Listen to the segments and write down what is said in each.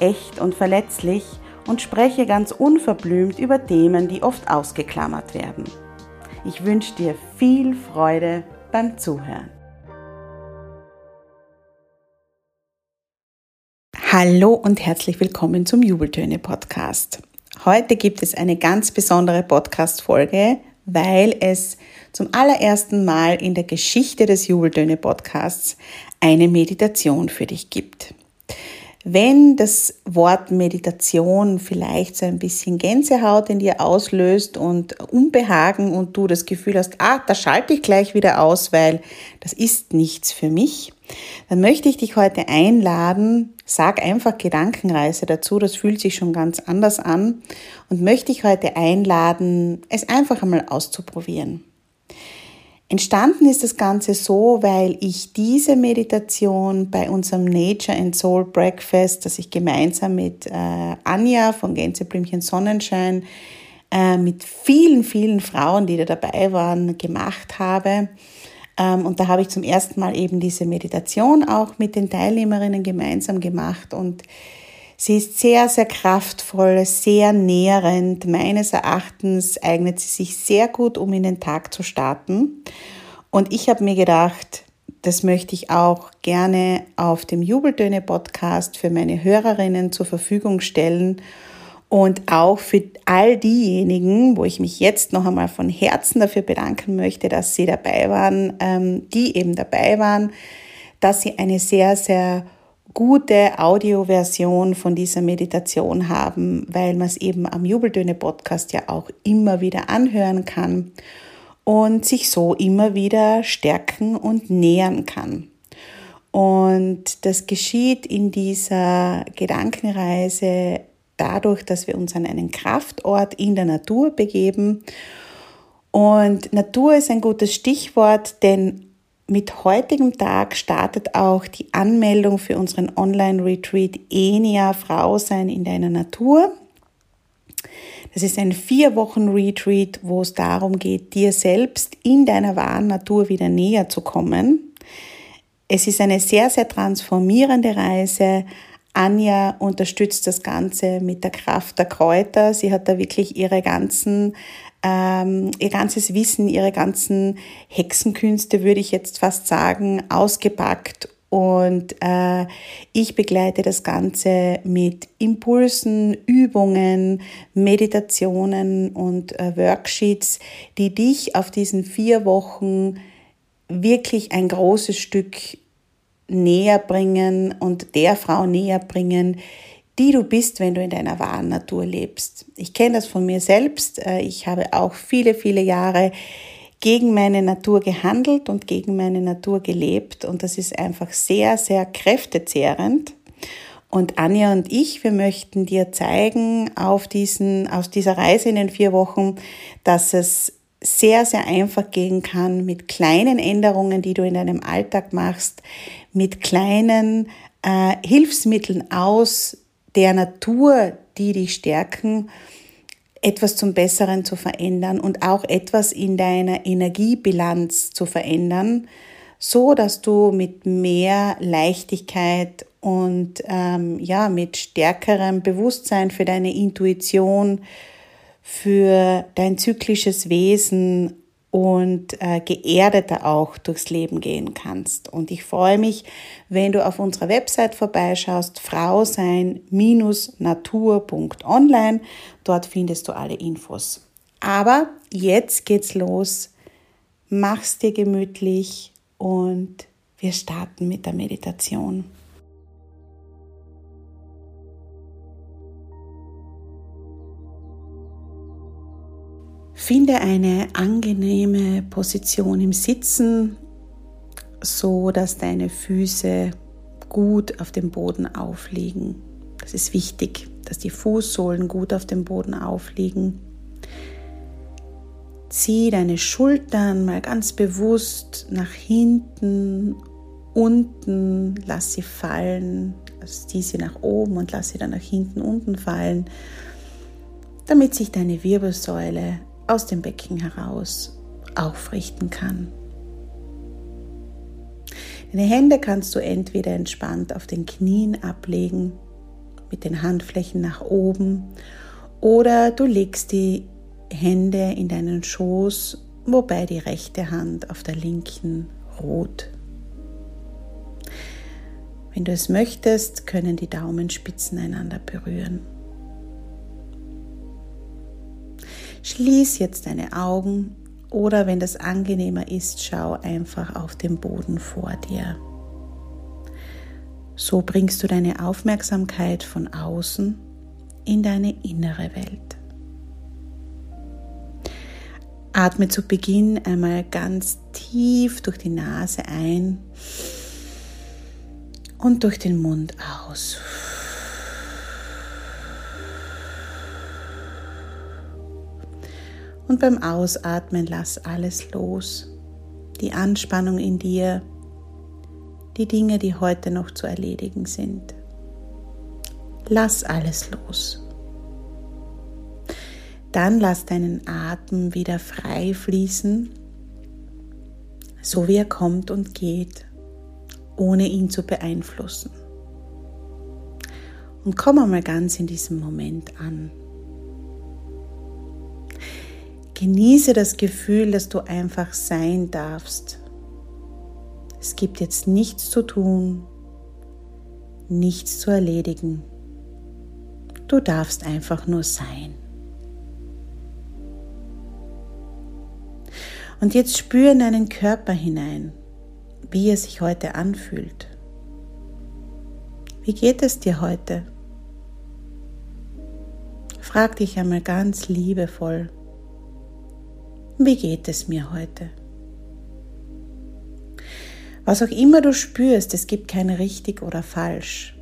echt und verletzlich und spreche ganz unverblümt über Themen, die oft ausgeklammert werden. Ich wünsche dir viel Freude beim Zuhören. Hallo und herzlich willkommen zum Jubeltöne Podcast. Heute gibt es eine ganz besondere Podcast-Folge, weil es zum allerersten Mal in der Geschichte des Jubeltöne Podcasts eine Meditation für dich gibt. Wenn das Wort Meditation vielleicht so ein bisschen Gänsehaut in dir auslöst und Unbehagen und du das Gefühl hast, ah, da schalte ich gleich wieder aus, weil das ist nichts für mich, dann möchte ich dich heute einladen, sag einfach Gedankenreise dazu, das fühlt sich schon ganz anders an und möchte dich heute einladen, es einfach einmal auszuprobieren. Entstanden ist das Ganze so, weil ich diese Meditation bei unserem Nature and Soul Breakfast, das ich gemeinsam mit äh, Anja von Gänseblümchen Sonnenschein, äh, mit vielen, vielen Frauen, die da dabei waren, gemacht habe. Ähm, und da habe ich zum ersten Mal eben diese Meditation auch mit den Teilnehmerinnen gemeinsam gemacht und Sie ist sehr, sehr kraftvoll, sehr nährend. Meines Erachtens eignet sie sich sehr gut, um in den Tag zu starten. Und ich habe mir gedacht, das möchte ich auch gerne auf dem Jubeltöne-Podcast für meine Hörerinnen zur Verfügung stellen und auch für all diejenigen, wo ich mich jetzt noch einmal von Herzen dafür bedanken möchte, dass sie dabei waren, ähm, die eben dabei waren, dass sie eine sehr, sehr gute Audioversion von dieser Meditation haben, weil man es eben am Jubeltöne Podcast ja auch immer wieder anhören kann und sich so immer wieder stärken und nähern kann. Und das geschieht in dieser Gedankenreise dadurch, dass wir uns an einen Kraftort in der Natur begeben. Und Natur ist ein gutes Stichwort, denn mit heutigem Tag startet auch die Anmeldung für unseren Online-Retreat ENIA Frau sein in deiner Natur. Das ist ein vier Wochen Retreat, wo es darum geht, dir selbst in deiner wahren Natur wieder näher zu kommen. Es ist eine sehr, sehr transformierende Reise. Anja unterstützt das Ganze mit der Kraft der Kräuter. Sie hat da wirklich ihre ganzen ähm, ihr ganzes Wissen, ihre ganzen Hexenkünste, würde ich jetzt fast sagen, ausgepackt. Und äh, ich begleite das Ganze mit Impulsen, Übungen, Meditationen und äh, Worksheets, die dich auf diesen vier Wochen wirklich ein großes Stück näher bringen und der Frau näher bringen, die du bist, wenn du in deiner wahren Natur lebst. Ich kenne das von mir selbst. Äh, ich habe auch viele, viele Jahre gegen meine Natur gehandelt und gegen meine Natur gelebt und das ist einfach sehr, sehr kräftezehrend. Und Anja und ich, wir möchten dir zeigen auf diesen, aus dieser Reise in den vier Wochen, dass es sehr, sehr einfach gehen kann mit kleinen Änderungen, die du in deinem Alltag machst, mit kleinen äh, Hilfsmitteln aus der Natur, die dich stärken, etwas zum Besseren zu verändern und auch etwas in deiner Energiebilanz zu verändern, so dass du mit mehr Leichtigkeit und ähm, ja mit stärkerem Bewusstsein für deine Intuition, für dein zyklisches Wesen und äh, geerdeter auch durchs Leben gehen kannst. Und ich freue mich, wenn du auf unserer Website vorbeischaust, frausein-natur.online. Dort findest du alle Infos. Aber jetzt geht's los. Mach's dir gemütlich und wir starten mit der Meditation. Finde eine angenehme Position im Sitzen, so dass deine Füße gut auf dem Boden aufliegen. Das ist wichtig, dass die Fußsohlen gut auf dem Boden aufliegen. Zieh deine Schultern mal ganz bewusst nach hinten, unten, lass sie fallen, also zieh sie nach oben und lass sie dann nach hinten, unten fallen, damit sich deine Wirbelsäule aus dem Becken heraus aufrichten kann. Deine Hände kannst du entweder entspannt auf den Knien ablegen, mit den Handflächen nach oben, oder du legst die Hände in deinen Schoß, wobei die rechte Hand auf der linken ruht. Wenn du es möchtest, können die Daumenspitzen einander berühren. Schließ jetzt deine Augen oder wenn das angenehmer ist, schau einfach auf den Boden vor dir. So bringst du deine Aufmerksamkeit von außen in deine innere Welt. Atme zu Beginn einmal ganz tief durch die Nase ein und durch den Mund aus. Und beim Ausatmen lass alles los. Die Anspannung in dir, die Dinge, die heute noch zu erledigen sind. Lass alles los. Dann lass deinen Atem wieder frei fließen, so wie er kommt und geht, ohne ihn zu beeinflussen. Und komm einmal ganz in diesem Moment an. Genieße das Gefühl, dass du einfach sein darfst. Es gibt jetzt nichts zu tun, nichts zu erledigen. Du darfst einfach nur sein. Und jetzt spüre in deinen Körper hinein, wie er sich heute anfühlt. Wie geht es dir heute? Frag dich einmal ganz liebevoll, wie geht es mir heute? Was auch immer du spürst, es gibt kein richtig oder falsch,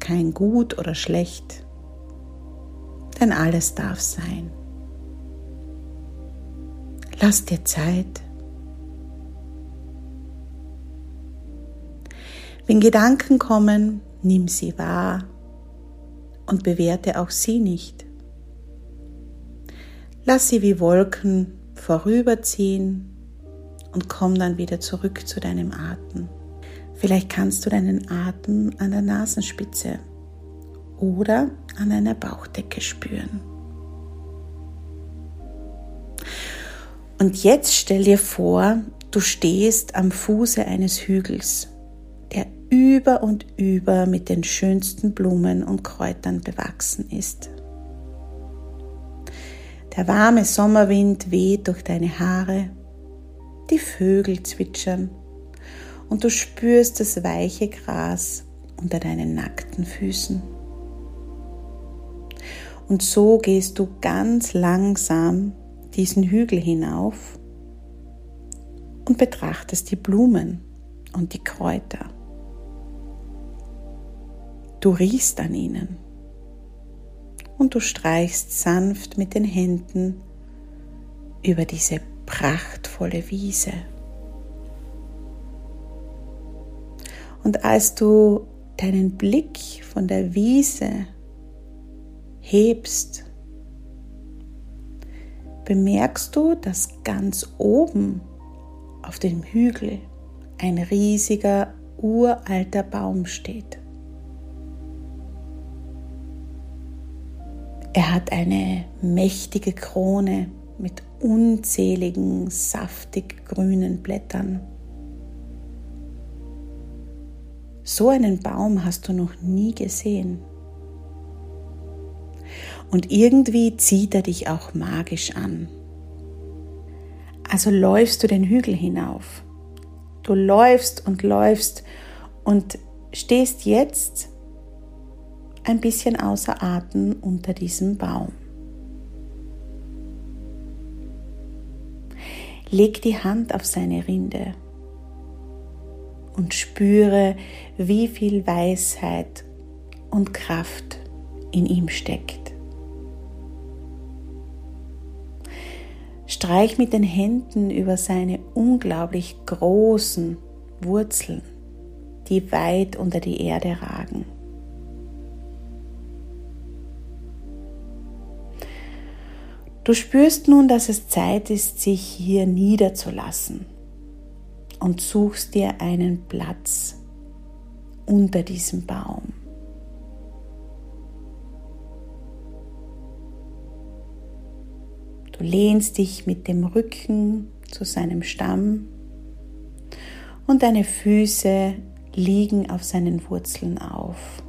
kein gut oder schlecht, denn alles darf sein. Lass dir Zeit. Wenn Gedanken kommen, nimm sie wahr und bewerte auch sie nicht. Lass sie wie Wolken vorüberziehen und komm dann wieder zurück zu deinem Atem. Vielleicht kannst du deinen Atem an der Nasenspitze oder an einer Bauchdecke spüren. Und jetzt stell dir vor, du stehst am Fuße eines Hügels, der über und über mit den schönsten Blumen und Kräutern bewachsen ist. Der warme Sommerwind weht durch deine Haare, die Vögel zwitschern und du spürst das weiche Gras unter deinen nackten Füßen. Und so gehst du ganz langsam diesen Hügel hinauf und betrachtest die Blumen und die Kräuter. Du riechst an ihnen und du streichst sanft mit den Händen über diese prachtvolle Wiese. Und als du deinen Blick von der Wiese hebst, bemerkst du, dass ganz oben auf dem Hügel ein riesiger uralter Baum steht. Er hat eine mächtige Krone mit unzähligen saftig grünen Blättern. So einen Baum hast du noch nie gesehen. Und irgendwie zieht er dich auch magisch an. Also läufst du den Hügel hinauf. Du läufst und läufst und stehst jetzt ein bisschen außer Atem unter diesem Baum. Leg die Hand auf seine Rinde und spüre, wie viel Weisheit und Kraft in ihm steckt. Streich mit den Händen über seine unglaublich großen Wurzeln, die weit unter die Erde ragen. Du spürst nun, dass es Zeit ist, sich hier niederzulassen und suchst dir einen Platz unter diesem Baum. Du lehnst dich mit dem Rücken zu seinem Stamm und deine Füße liegen auf seinen Wurzeln auf.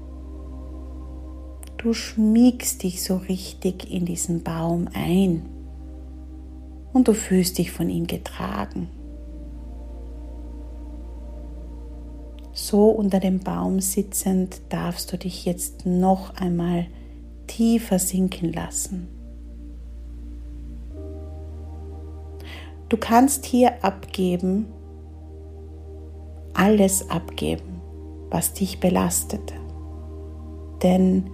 Du schmiegst dich so richtig in diesen Baum ein und du fühlst dich von ihm getragen. So unter dem Baum sitzend darfst du dich jetzt noch einmal tiefer sinken lassen. Du kannst hier abgeben, alles abgeben, was dich belastet. Denn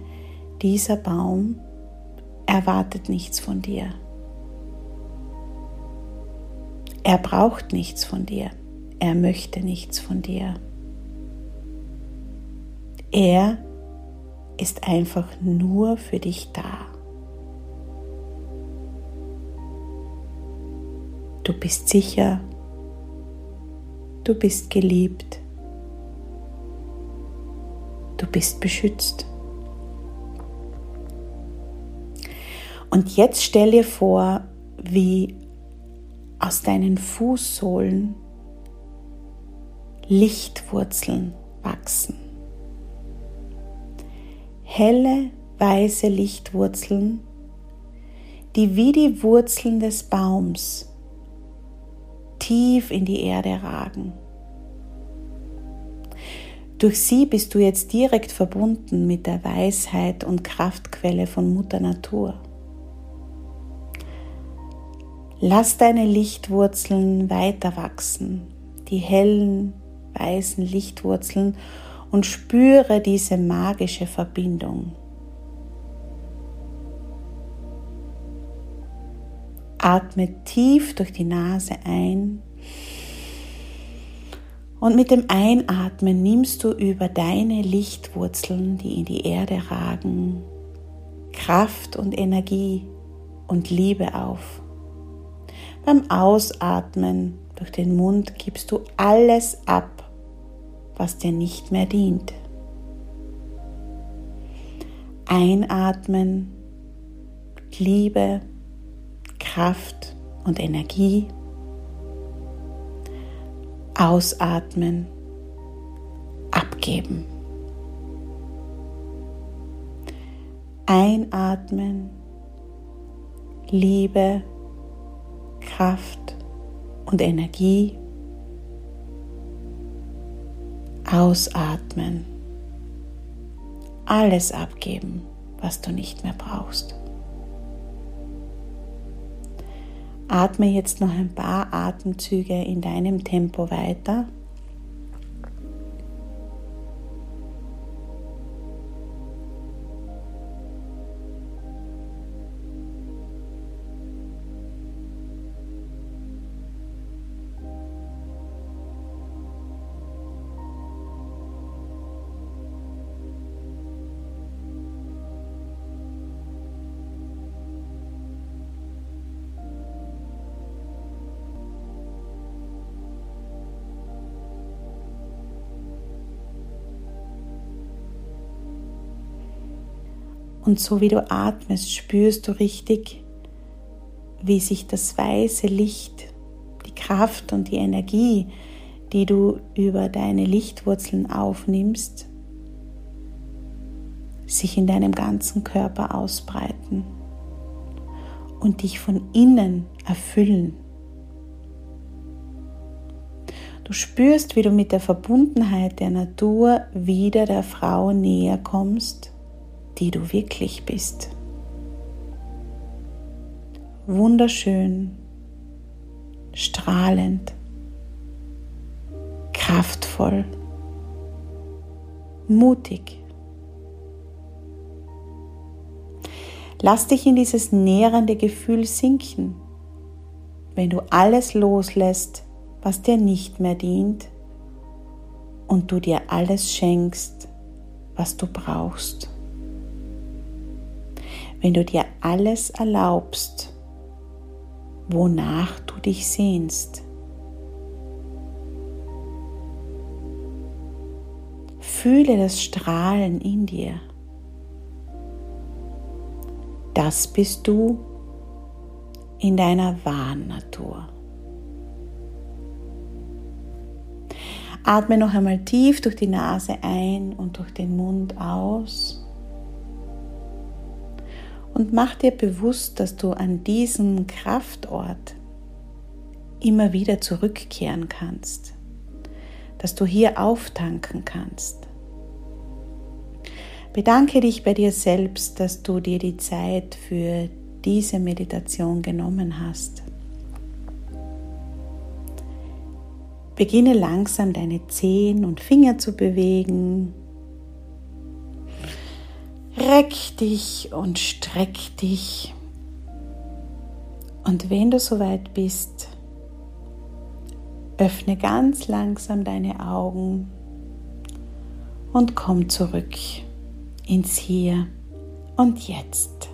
dieser Baum erwartet nichts von dir. Er braucht nichts von dir. Er möchte nichts von dir. Er ist einfach nur für dich da. Du bist sicher, du bist geliebt, du bist beschützt. Und jetzt stell dir vor, wie aus deinen Fußsohlen Lichtwurzeln wachsen. Helle, weiße Lichtwurzeln, die wie die Wurzeln des Baums tief in die Erde ragen. Durch sie bist du jetzt direkt verbunden mit der Weisheit und Kraftquelle von Mutter Natur. Lass deine Lichtwurzeln weiter wachsen, die hellen, weißen Lichtwurzeln und spüre diese magische Verbindung. Atme tief durch die Nase ein und mit dem Einatmen nimmst du über deine Lichtwurzeln, die in die Erde ragen, Kraft und Energie und Liebe auf. Beim Ausatmen durch den Mund gibst du alles ab, was dir nicht mehr dient. Einatmen, Liebe, Kraft und Energie. Ausatmen, abgeben. Einatmen, Liebe, Kraft und Energie. Ausatmen. Alles abgeben, was du nicht mehr brauchst. Atme jetzt noch ein paar Atemzüge in deinem Tempo weiter. Und so wie du atmest, spürst du richtig, wie sich das weiße Licht, die Kraft und die Energie, die du über deine Lichtwurzeln aufnimmst, sich in deinem ganzen Körper ausbreiten und dich von innen erfüllen. Du spürst, wie du mit der Verbundenheit der Natur wieder der Frau näher kommst, die du wirklich bist. Wunderschön, strahlend, kraftvoll, mutig. Lass dich in dieses nährende Gefühl sinken, wenn du alles loslässt, was dir nicht mehr dient und du dir alles schenkst, was du brauchst. Wenn du dir alles erlaubst, wonach du dich sehnst. Fühle das Strahlen in dir. Das bist du in deiner wahren Natur. Atme noch einmal tief durch die Nase ein und durch den Mund aus. Und mach dir bewusst, dass du an diesen Kraftort immer wieder zurückkehren kannst, dass du hier auftanken kannst. Bedanke dich bei dir selbst, dass du dir die Zeit für diese Meditation genommen hast. Beginne langsam deine Zehen und Finger zu bewegen. Reck dich und streck dich. Und wenn du soweit bist, öffne ganz langsam deine Augen und komm zurück ins Hier und Jetzt.